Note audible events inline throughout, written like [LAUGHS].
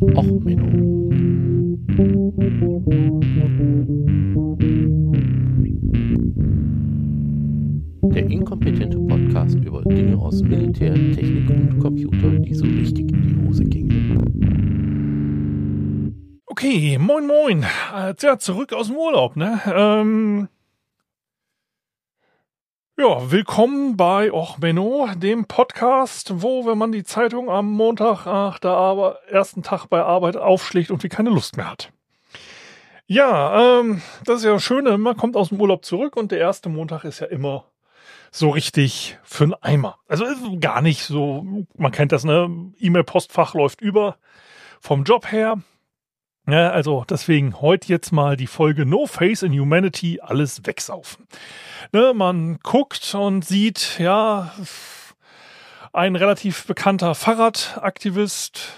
Och, Menno. Der inkompetente Podcast über Dinge aus Militär, Technik und Computer, die so richtig in die Hose gingen. Okay, moin moin. Äh, ja, zurück aus dem Urlaub, ne? Ähm, ja, willkommen bei Och Menno, dem Podcast, wo, wenn man die Zeitung am Montag nach der Arbeit, ersten Tag bei Arbeit aufschlägt und wie keine Lust mehr hat. Ja, ähm, das ist ja das Schöne, man kommt aus dem Urlaub zurück und der erste Montag ist ja immer so richtig für einen Eimer. Also gar nicht so, man kennt das, ne? E-Mail-Postfach läuft über vom Job her. Ja, also deswegen heute jetzt mal die Folge No Face in Humanity, alles wegsaufen. Ne, man guckt und sieht, ja, ein relativ bekannter Fahrradaktivist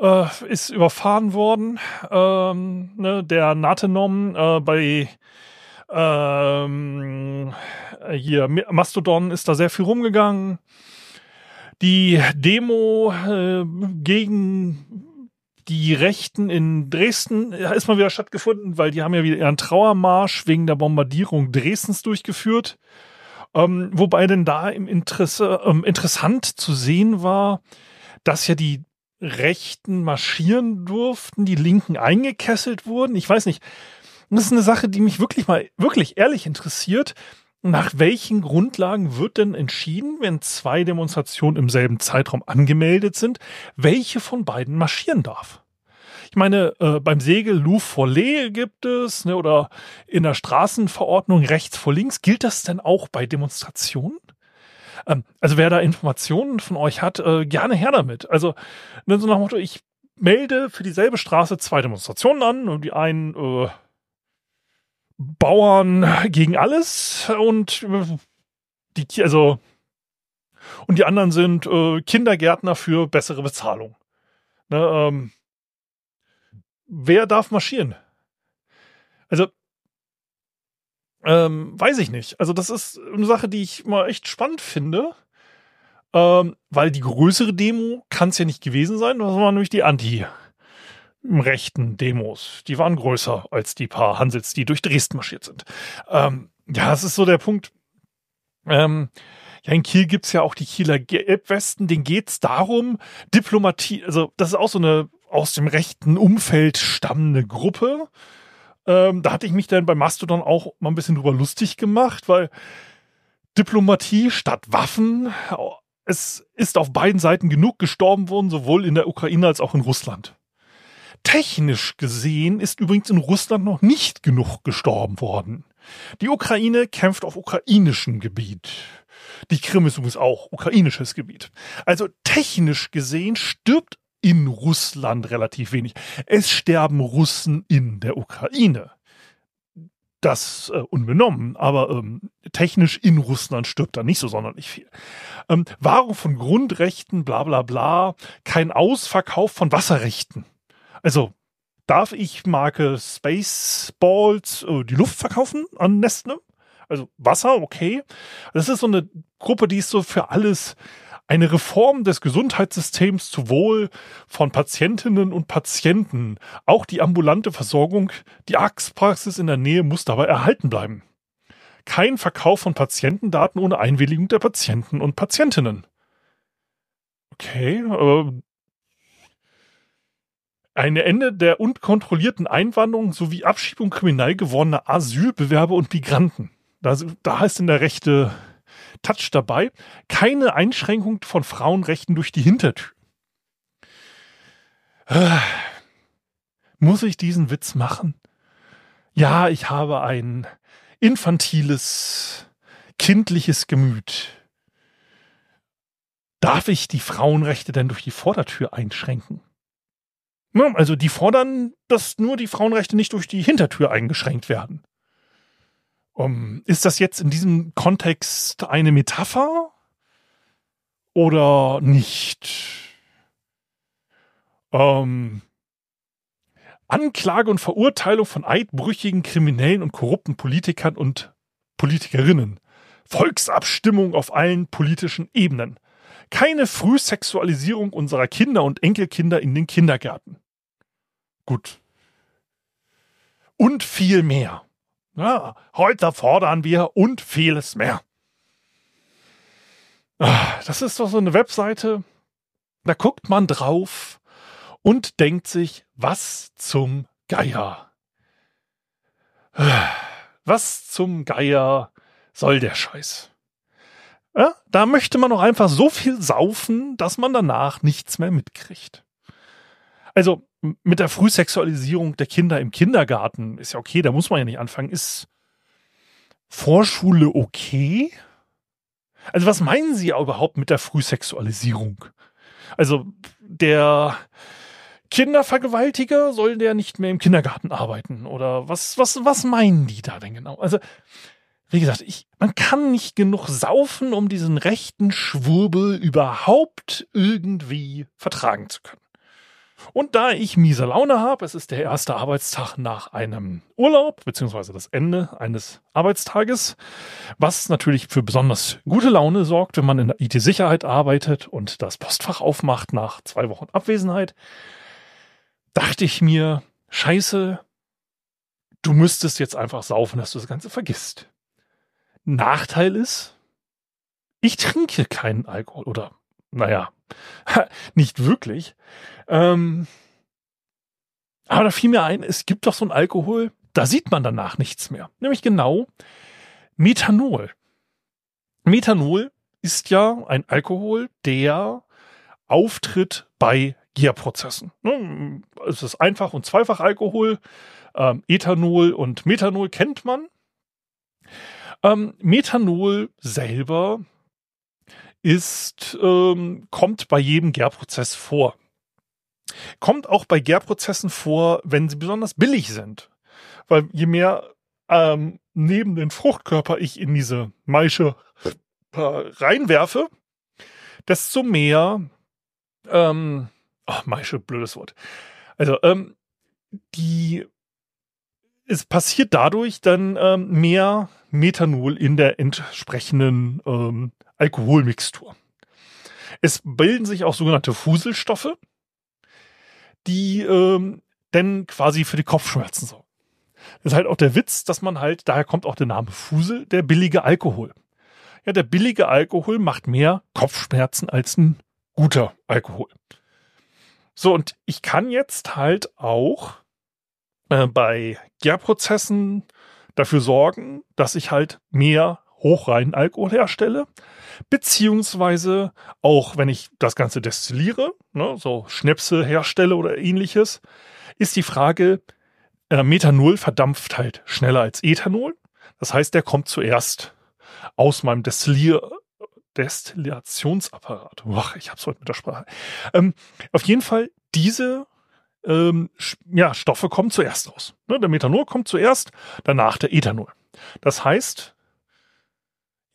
äh, ist überfahren worden. Ähm, ne, der Natenom äh, bei ähm, hier Mastodon ist da sehr viel rumgegangen. Die Demo äh, gegen die Rechten in Dresden ist mal wieder stattgefunden, weil die haben ja wieder ihren Trauermarsch wegen der Bombardierung Dresdens durchgeführt. Ähm, wobei denn da im Interesse, ähm, interessant zu sehen war, dass ja die Rechten marschieren durften, die Linken eingekesselt wurden. Ich weiß nicht, das ist eine Sache, die mich wirklich mal, wirklich ehrlich interessiert. Nach welchen Grundlagen wird denn entschieden, wenn zwei Demonstrationen im selben Zeitraum angemeldet sind, welche von beiden marschieren darf? Ich meine, äh, beim Segel Louvre vor Lee gibt es, ne, oder in der Straßenverordnung rechts vor links. Gilt das denn auch bei Demonstrationen? Ähm, also wer da Informationen von euch hat, äh, gerne her damit. Also ne, so nach dem Motto, ich melde für dieselbe Straße zwei Demonstrationen an und die einen äh, Bauern gegen alles und äh, die, also, und die anderen sind äh, Kindergärtner für bessere Bezahlung. Ne, ähm, wer darf marschieren? Also, ähm, weiß ich nicht. Also, das ist eine Sache, die ich mal echt spannend finde. Ähm, weil die größere Demo kann es ja nicht gewesen sein. Das war nämlich die Anti- rechten Demos. Die waren größer als die paar Hansels, die durch Dresden marschiert sind. Ähm, ja, das ist so der Punkt. Ähm, ja, in Kiel gibt's ja auch die Kieler Gelbwesten, denen geht's darum, Diplomatie, also das ist auch so eine aus dem rechten Umfeld stammende Gruppe. Ähm, da hatte ich mich dann bei Mastodon auch mal ein bisschen drüber lustig gemacht, weil Diplomatie statt Waffen, es ist auf beiden Seiten genug gestorben worden, sowohl in der Ukraine als auch in Russland. Technisch gesehen ist übrigens in Russland noch nicht genug gestorben worden. Die Ukraine kämpft auf ukrainischem Gebiet. Die Krim ist übrigens auch ukrainisches Gebiet. Also technisch gesehen stirbt in Russland relativ wenig. Es sterben Russen in der Ukraine. Das äh, unbenommen, aber ähm, technisch in Russland stirbt da nicht so sonderlich viel. Ähm, Wahrung von Grundrechten, bla bla bla, kein Ausverkauf von Wasserrechten. Also darf ich Marke Spaceballs äh, die Luft verkaufen an Nestle? Also Wasser, okay. Das ist so eine Gruppe, die ist so für alles eine Reform des Gesundheitssystems zu Wohl von Patientinnen und Patienten. Auch die ambulante Versorgung, die Arztpraxis in der Nähe muss dabei erhalten bleiben. Kein Verkauf von Patientendaten ohne Einwilligung der Patienten und Patientinnen. Okay, äh, ein Ende der unkontrollierten Einwanderung sowie Abschiebung kriminell gewordener Asylbewerber und Migranten. Da, da heißt in der rechte Touch dabei. Keine Einschränkung von Frauenrechten durch die Hintertür. Äh, muss ich diesen Witz machen? Ja, ich habe ein infantiles, kindliches Gemüt. Darf ich die Frauenrechte denn durch die Vordertür einschränken? Also die fordern, dass nur die Frauenrechte nicht durch die Hintertür eingeschränkt werden. Um, ist das jetzt in diesem Kontext eine Metapher oder nicht? Um, Anklage und Verurteilung von eidbrüchigen, kriminellen und korrupten Politikern und Politikerinnen. Volksabstimmung auf allen politischen Ebenen. Keine Frühsexualisierung unserer Kinder und Enkelkinder in den Kindergärten. Gut. Und viel mehr. Ja, heute fordern wir und vieles mehr. Ah, das ist doch so eine Webseite, da guckt man drauf und denkt sich, was zum Geier. Was zum Geier soll der Scheiß? Ja, da möchte man doch einfach so viel saufen, dass man danach nichts mehr mitkriegt. Also mit der Frühsexualisierung der Kinder im Kindergarten ist ja okay, da muss man ja nicht anfangen. Ist Vorschule okay? Also was meinen Sie überhaupt mit der Frühsexualisierung? Also der Kindervergewaltiger soll der nicht mehr im Kindergarten arbeiten oder was was was meinen die da denn genau? Also wie gesagt, ich, man kann nicht genug saufen, um diesen rechten Schwurbel überhaupt irgendwie vertragen zu können. Und da ich miese Laune habe, es ist der erste Arbeitstag nach einem Urlaub, beziehungsweise das Ende eines Arbeitstages, was natürlich für besonders gute Laune sorgt, wenn man in der IT-Sicherheit arbeitet und das Postfach aufmacht nach zwei Wochen Abwesenheit, dachte ich mir, scheiße, du müsstest jetzt einfach saufen, dass du das Ganze vergisst. Nachteil ist, ich trinke keinen Alkohol oder, naja, [LAUGHS] nicht wirklich. Ähm, aber da fiel mir ein, es gibt doch so ein Alkohol, da sieht man danach nichts mehr. Nämlich genau Methanol. Methanol ist ja ein Alkohol, der auftritt bei Gärprozessen. Ne, es ist Einfach- und Zweifachalkohol. Ähm, Ethanol und Methanol kennt man. Ähm, Methanol selber ist, ähm, kommt bei jedem Gärprozess vor. Kommt auch bei Gärprozessen vor, wenn sie besonders billig sind. Weil je mehr ähm, neben den Fruchtkörper ich in diese Maische äh, reinwerfe, desto mehr ähm, oh, Maische, blödes Wort. Also, ähm, die es passiert dadurch dann ähm, mehr Methanol in der entsprechenden ähm, Alkoholmixtur. Es bilden sich auch sogenannte Fuselstoffe, die ähm, denn quasi für die Kopfschmerzen sorgen. Das ist halt auch der Witz, dass man halt, daher kommt auch der Name Fusel, der billige Alkohol. Ja, der billige Alkohol macht mehr Kopfschmerzen als ein guter Alkohol. So, und ich kann jetzt halt auch äh, bei Gärprozessen dafür sorgen, dass ich halt mehr hochreinen Alkohol herstelle, beziehungsweise auch wenn ich das Ganze destilliere, ne, so Schnäpse herstelle oder ähnliches, ist die Frage, äh, Methanol verdampft halt schneller als Ethanol. Das heißt, der kommt zuerst aus meinem Destillier Destillationsapparat. Ach, ich hab's heute mit der Sprache. Ähm, auf jeden Fall, diese ähm, ja, Stoffe kommen zuerst raus. Ne, der Methanol kommt zuerst, danach der Ethanol. Das heißt,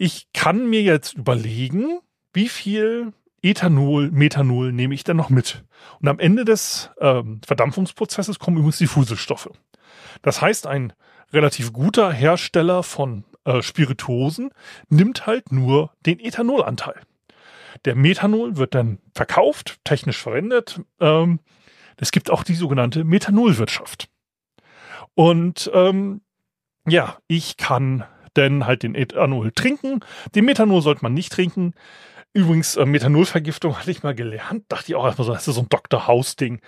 ich kann mir jetzt überlegen, wie viel Ethanol, Methanol nehme ich denn noch mit? Und am Ende des ähm, Verdampfungsprozesses kommen übrigens die Fuselstoffe. Das heißt, ein relativ guter Hersteller von äh, Spirituosen nimmt halt nur den Ethanolanteil. Der Methanol wird dann verkauft, technisch verwendet. Ähm, es gibt auch die sogenannte Methanolwirtschaft. Und ähm, ja, ich kann denn halt den Ethanol trinken. Den Methanol sollte man nicht trinken. Übrigens, äh, Methanolvergiftung hatte ich mal gelernt. Dachte ich auch erstmal so, das ist so ein Dr. House-Ding.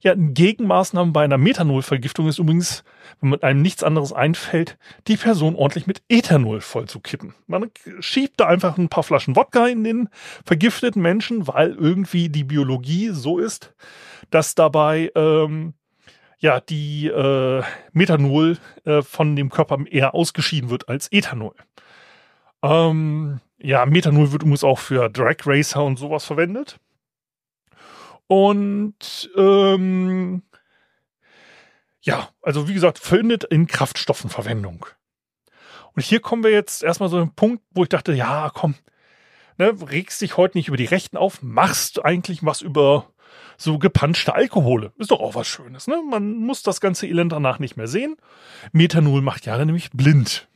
Ja, ein Gegenmaßnahme bei einer Methanolvergiftung ist übrigens, wenn man einem nichts anderes einfällt, die Person ordentlich mit Ethanol voll zu kippen. Man schiebt da einfach ein paar Flaschen Wodka in den vergifteten Menschen, weil irgendwie die Biologie so ist, dass dabei ähm, ja, die äh, Methanol äh, von dem Körper eher ausgeschieden wird als Ethanol. Ähm, ja, Methanol wird übrigens auch für Drag Racer und sowas verwendet. Und ähm, ja, also wie gesagt, findet in Kraftstoffen Verwendung. Und hier kommen wir jetzt erstmal so einen Punkt, wo ich dachte, ja, komm, ne, regst dich heute nicht über die Rechten auf, machst eigentlich was über so gepanschte Alkohole. Ist doch auch was Schönes, ne? Man muss das ganze Elend danach nicht mehr sehen. Methanol macht Jahre nämlich blind.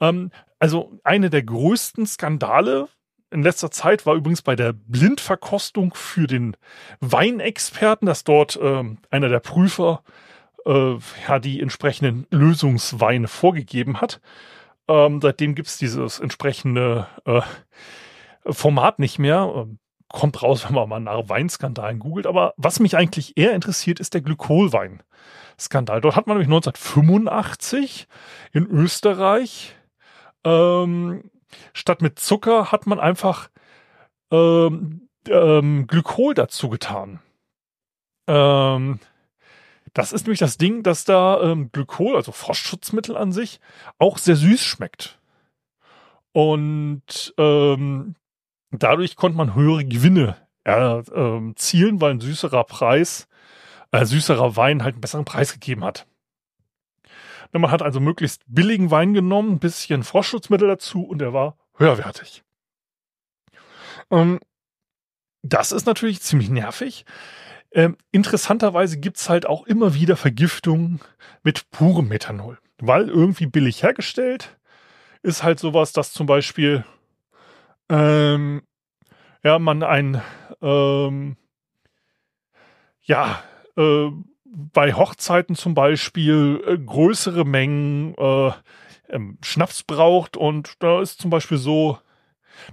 Ähm, also eine der größten Skandale in letzter Zeit war übrigens bei der Blindverkostung für den Weinexperten, dass dort ähm, einer der Prüfer äh, ja die entsprechenden Lösungsweine vorgegeben hat. Ähm, seitdem gibt's dieses entsprechende äh, Format nicht mehr. Kommt raus, [LAUGHS] wenn man mal nach Weinskandalen googelt. Aber was mich eigentlich eher interessiert, ist der Glykolwein-Skandal. Dort hat man nämlich 1985 in Österreich ähm, statt mit Zucker hat man einfach ähm, ähm, Glykol dazu getan. Ähm, das ist nämlich das Ding, dass da ähm, Glykol, also Frostschutzmittel an sich, auch sehr süß schmeckt. Und ähm, dadurch konnte man höhere Gewinne erzielen, weil ein süßerer Preis, äh, süßerer Wein halt einen besseren Preis gegeben hat. Man hat also möglichst billigen Wein genommen, ein bisschen Frostschutzmittel dazu und er war höherwertig. Ähm, das ist natürlich ziemlich nervig. Ähm, interessanterweise gibt's halt auch immer wieder Vergiftungen mit purem Methanol, weil irgendwie billig hergestellt ist halt sowas, dass zum Beispiel ähm, ja man ein ähm, ja äh, bei Hochzeiten zum Beispiel äh, größere Mengen äh, ähm, Schnaps braucht und da ist zum Beispiel so,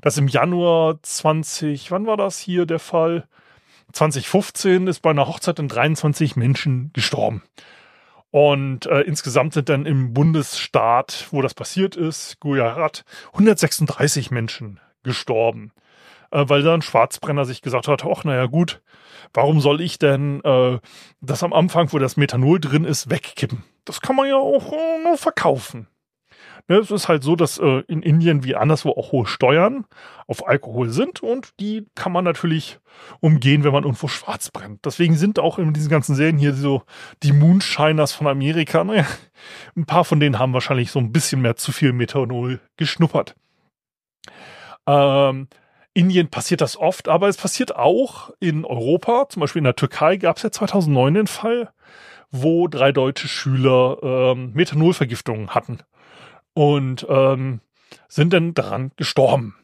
dass im Januar 20, wann war das hier der Fall? 2015 ist bei einer Hochzeit dann 23 Menschen gestorben. Und äh, insgesamt sind dann im Bundesstaat, wo das passiert ist, Gujarat, 136 Menschen gestorben. Äh, weil dann Schwarzbrenner sich gesagt hat, ach naja gut, warum soll ich denn äh, das am Anfang, wo das Methanol drin ist, wegkippen? Das kann man ja auch äh, nur verkaufen. Ne, es ist halt so, dass äh, in Indien wie anderswo auch hohe Steuern auf Alkohol sind und die kann man natürlich umgehen, wenn man irgendwo schwarz brennt. Deswegen sind auch in diesen ganzen Serien hier so die Moonshiners von Amerika. Naja, ein paar von denen haben wahrscheinlich so ein bisschen mehr zu viel Methanol geschnuppert. Ähm, Indien passiert das oft, aber es passiert auch in Europa. Zum Beispiel in der Türkei gab es ja 2009 den Fall, wo drei deutsche Schüler ähm, Methanolvergiftungen hatten und ähm, sind dann daran gestorben.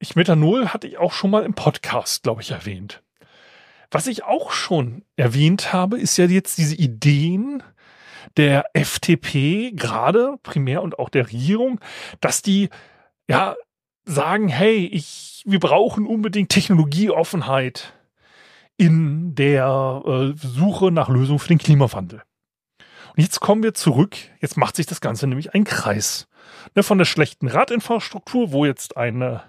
Ich Methanol hatte ich auch schon mal im Podcast, glaube ich, erwähnt. Was ich auch schon erwähnt habe, ist ja jetzt diese Ideen der FDP, gerade primär und auch der Regierung, dass die ja sagen, hey, ich, wir brauchen unbedingt Technologieoffenheit in der äh, Suche nach Lösungen für den Klimawandel. Und jetzt kommen wir zurück. Jetzt macht sich das Ganze nämlich ein Kreis. Ne, von der schlechten Radinfrastruktur, wo jetzt eine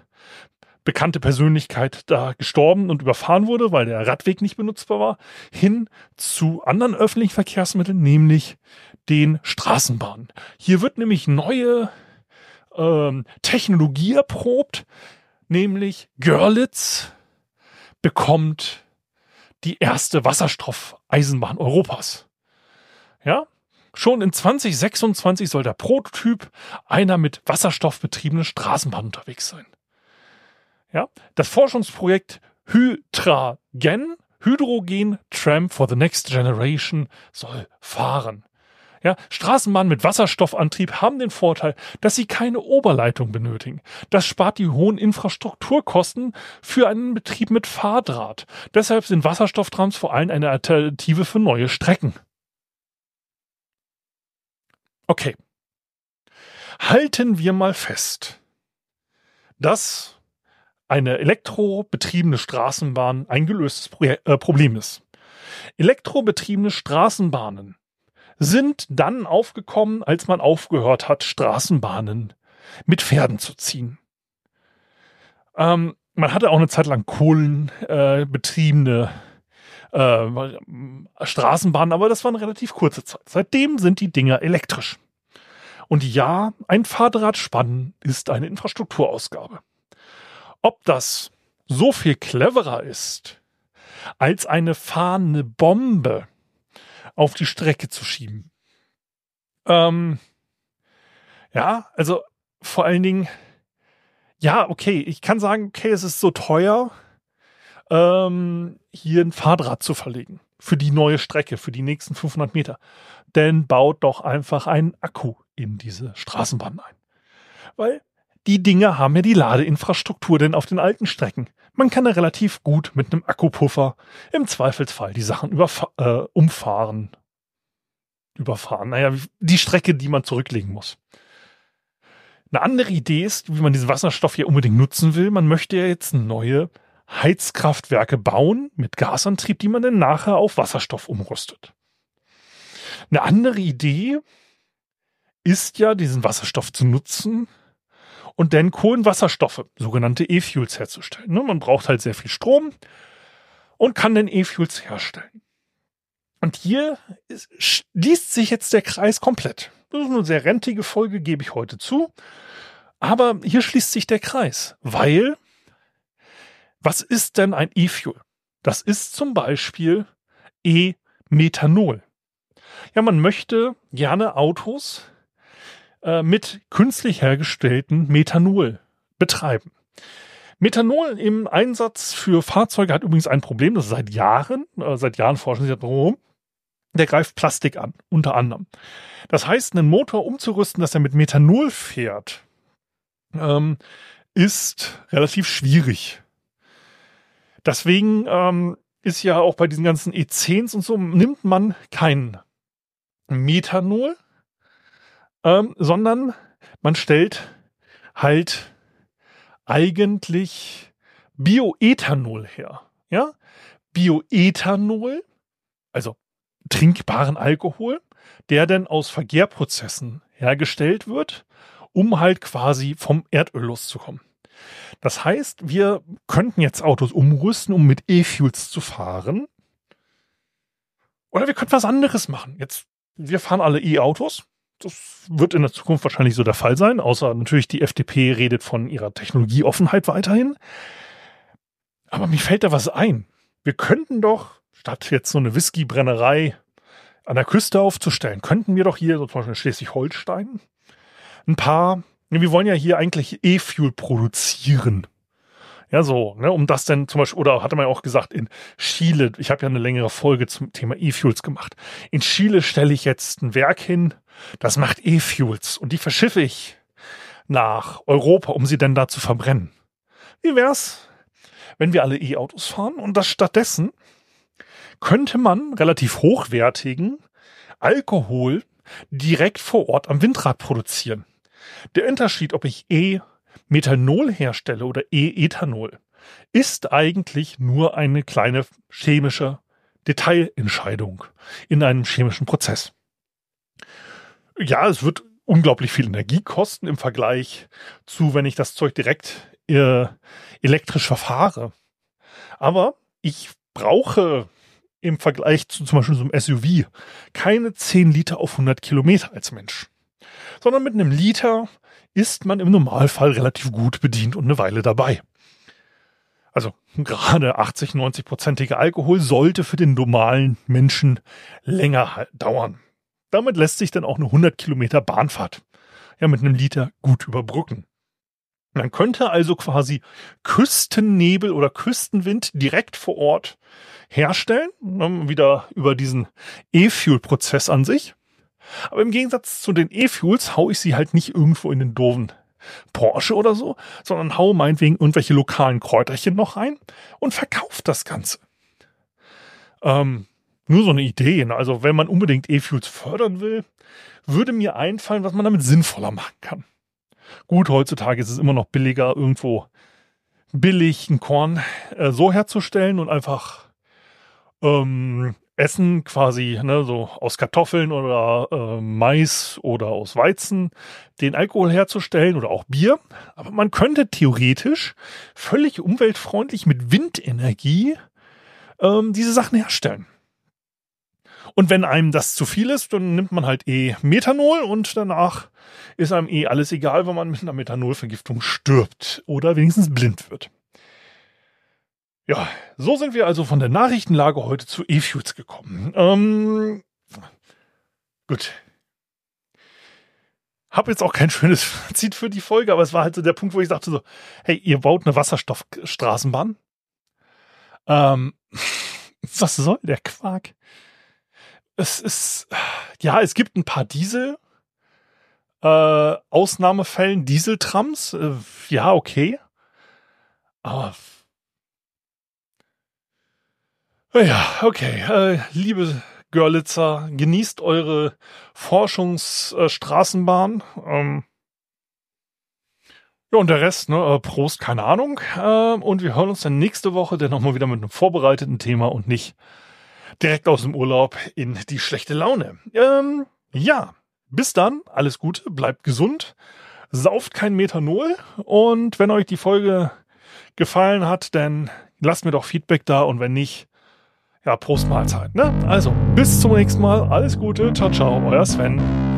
bekannte Persönlichkeit da gestorben und überfahren wurde, weil der Radweg nicht benutzbar war, hin zu anderen öffentlichen Verkehrsmitteln, nämlich den Straßenbahnen. Hier wird nämlich neue ähm, Technologie erprobt, nämlich Görlitz bekommt die erste Wasserstoffeisenbahn Europas. Ja, Schon in 2026 soll der Prototyp einer mit Wasserstoff betriebenen Straßenbahn unterwegs sein. Ja, das Forschungsprojekt Hydrogen, Hydrogen Tram for the Next Generation soll fahren. Ja, Straßenbahnen mit Wasserstoffantrieb haben den Vorteil, dass sie keine Oberleitung benötigen. Das spart die hohen Infrastrukturkosten für einen Betrieb mit Fahrdraht. Deshalb sind Wasserstofftrams vor allem eine Alternative für neue Strecken. Okay. Halten wir mal fest, dass eine elektrobetriebene Straßenbahn ein gelöstes äh, Problem ist. Elektrobetriebene Straßenbahnen sind dann aufgekommen, als man aufgehört hat, Straßenbahnen mit Pferden zu ziehen. Ähm, man hatte auch eine Zeit lang kohlenbetriebene äh, Straßenbahnen, aber das war eine relativ kurze Zeit. Seitdem sind die Dinger elektrisch. Und ja, ein Fahrdrahtspannen ist eine Infrastrukturausgabe. Ob das so viel cleverer ist, als eine fahrende Bombe auf die Strecke zu schieben. Ähm, ja, also vor allen Dingen, ja, okay, ich kann sagen, okay, es ist so teuer, ähm, hier ein Fahrrad zu verlegen für die neue Strecke, für die nächsten 500 Meter. Denn baut doch einfach einen Akku in diese Straßenbahn ein. Weil die Dinge haben ja die Ladeinfrastruktur denn auf den alten Strecken. Man kann da relativ gut mit einem Akkupuffer im Zweifelsfall die Sachen überfa äh, umfahren. Überfahren. Naja, die Strecke, die man zurücklegen muss. Eine andere Idee ist, wie man diesen Wasserstoff ja unbedingt nutzen will. Man möchte ja jetzt neue Heizkraftwerke bauen mit Gasantrieb, die man dann nachher auf Wasserstoff umrüstet. Eine andere Idee ist ja, diesen Wasserstoff zu nutzen und dann Kohlenwasserstoffe, sogenannte E-Fuels herzustellen. Ne, man braucht halt sehr viel Strom und kann dann E-Fuels herstellen. Und hier schließt sich jetzt der Kreis komplett. Das ist eine sehr rentige Folge, gebe ich heute zu. Aber hier schließt sich der Kreis, weil was ist denn ein E-Fuel? Das ist zum Beispiel E-Methanol. Ja, man möchte gerne Autos äh, mit künstlich hergestellten Methanol betreiben. Methanol im Einsatz für Fahrzeuge hat übrigens ein Problem, das seit Jahren, äh, seit Jahren forschen sie darum, der greift Plastik an, unter anderem. Das heißt, einen Motor umzurüsten, dass er mit Methanol fährt, ähm, ist relativ schwierig. Deswegen ähm, ist ja auch bei diesen ganzen E10s und so, nimmt man kein Methanol, ähm, sondern man stellt halt eigentlich Bioethanol her. Ja? Bioethanol, also trinkbaren Alkohol, der dann aus Vergärprozessen hergestellt wird, um halt quasi vom Erdöl loszukommen. Das heißt, wir könnten jetzt Autos umrüsten, um mit E-Fuels zu fahren. Oder wir könnten was anderes machen. Jetzt, wir fahren alle E-Autos. Das wird in der Zukunft wahrscheinlich so der Fall sein, außer natürlich die FDP redet von ihrer Technologieoffenheit weiterhin. Aber mir fällt da was ein. Wir könnten doch, statt jetzt so eine Whiskybrennerei an der Küste aufzustellen, könnten wir doch hier, so zum Beispiel Schleswig-Holstein, ein paar, wir wollen ja hier eigentlich E-Fuel produzieren. Ja, so, ne, um das denn zum Beispiel, oder hatte man ja auch gesagt, in Chile, ich habe ja eine längere Folge zum Thema E-Fuels gemacht. In Chile stelle ich jetzt ein Werk hin, das macht E-Fuels und die verschiffe ich nach Europa, um sie denn da zu verbrennen. Wie wär's, wenn wir alle E-Autos fahren und das stattdessen könnte man relativ hochwertigen Alkohol direkt vor Ort am Windrad produzieren. Der Unterschied, ob ich E-Methanol herstelle oder E-Ethanol, ist eigentlich nur eine kleine chemische Detailentscheidung in einem chemischen Prozess. Ja, es wird unglaublich viel Energie kosten im Vergleich zu, wenn ich das Zeug direkt äh, elektrisch verfahre. Aber ich brauche im Vergleich zu zum Beispiel so einem SUV keine 10 Liter auf 100 Kilometer als Mensch sondern mit einem Liter ist man im Normalfall relativ gut bedient und eine Weile dabei. Also [LAUGHS] gerade 80, 90 prozentiger Alkohol sollte für den normalen Menschen länger dauern. Damit lässt sich dann auch eine 100 Kilometer Bahnfahrt ja mit einem Liter gut überbrücken. Man könnte also quasi Küstennebel oder Küstenwind direkt vor Ort herstellen, ne, wieder über diesen E-Fuel-Prozess an sich. Aber im Gegensatz zu den E-Fuels hau ich sie halt nicht irgendwo in den doofen Porsche oder so, sondern hau meinetwegen irgendwelche lokalen Kräuterchen noch rein und verkauft das Ganze. Ähm, nur so eine Idee. Ne? Also wenn man unbedingt E-Fuels fördern will, würde mir einfallen, was man damit sinnvoller machen kann. Gut, heutzutage ist es immer noch billiger, irgendwo billig ein Korn äh, so herzustellen und einfach ähm, Essen quasi, ne, so aus Kartoffeln oder äh, Mais oder aus Weizen, den Alkohol herzustellen oder auch Bier. Aber man könnte theoretisch völlig umweltfreundlich mit Windenergie ähm, diese Sachen herstellen. Und wenn einem das zu viel ist, dann nimmt man halt eh Methanol und danach ist einem eh alles egal, wenn man mit einer Methanolvergiftung stirbt oder wenigstens blind wird. Ja, so sind wir also von der Nachrichtenlage heute zu E-Fuels gekommen. Ähm, gut. Hab jetzt auch kein schönes [LAUGHS] Fazit für die Folge, aber es war halt so der Punkt, wo ich dachte so, hey, ihr baut eine Wasserstoffstraßenbahn. Ähm, [LAUGHS] was soll der Quark? Es ist, ja, es gibt ein paar Diesel, Äh, Ausnahmefällen Dieseltrams, äh, ja, okay. Aber ja, okay. Äh, liebe Görlitzer, genießt eure Forschungsstraßenbahn. Ähm, ja, und der Rest, ne, äh, Prost, keine Ahnung. Äh, und wir hören uns dann nächste Woche dann nochmal wieder mit einem vorbereiteten Thema und nicht direkt aus dem Urlaub in die schlechte Laune. Ähm, ja, bis dann, alles Gute, bleibt gesund, sauft kein Methanol und wenn euch die Folge gefallen hat, dann lasst mir doch Feedback da und wenn nicht, ja, Prost Mahlzeit. Ne? Also, bis zum nächsten Mal, alles Gute, ciao, ciao, euer Sven.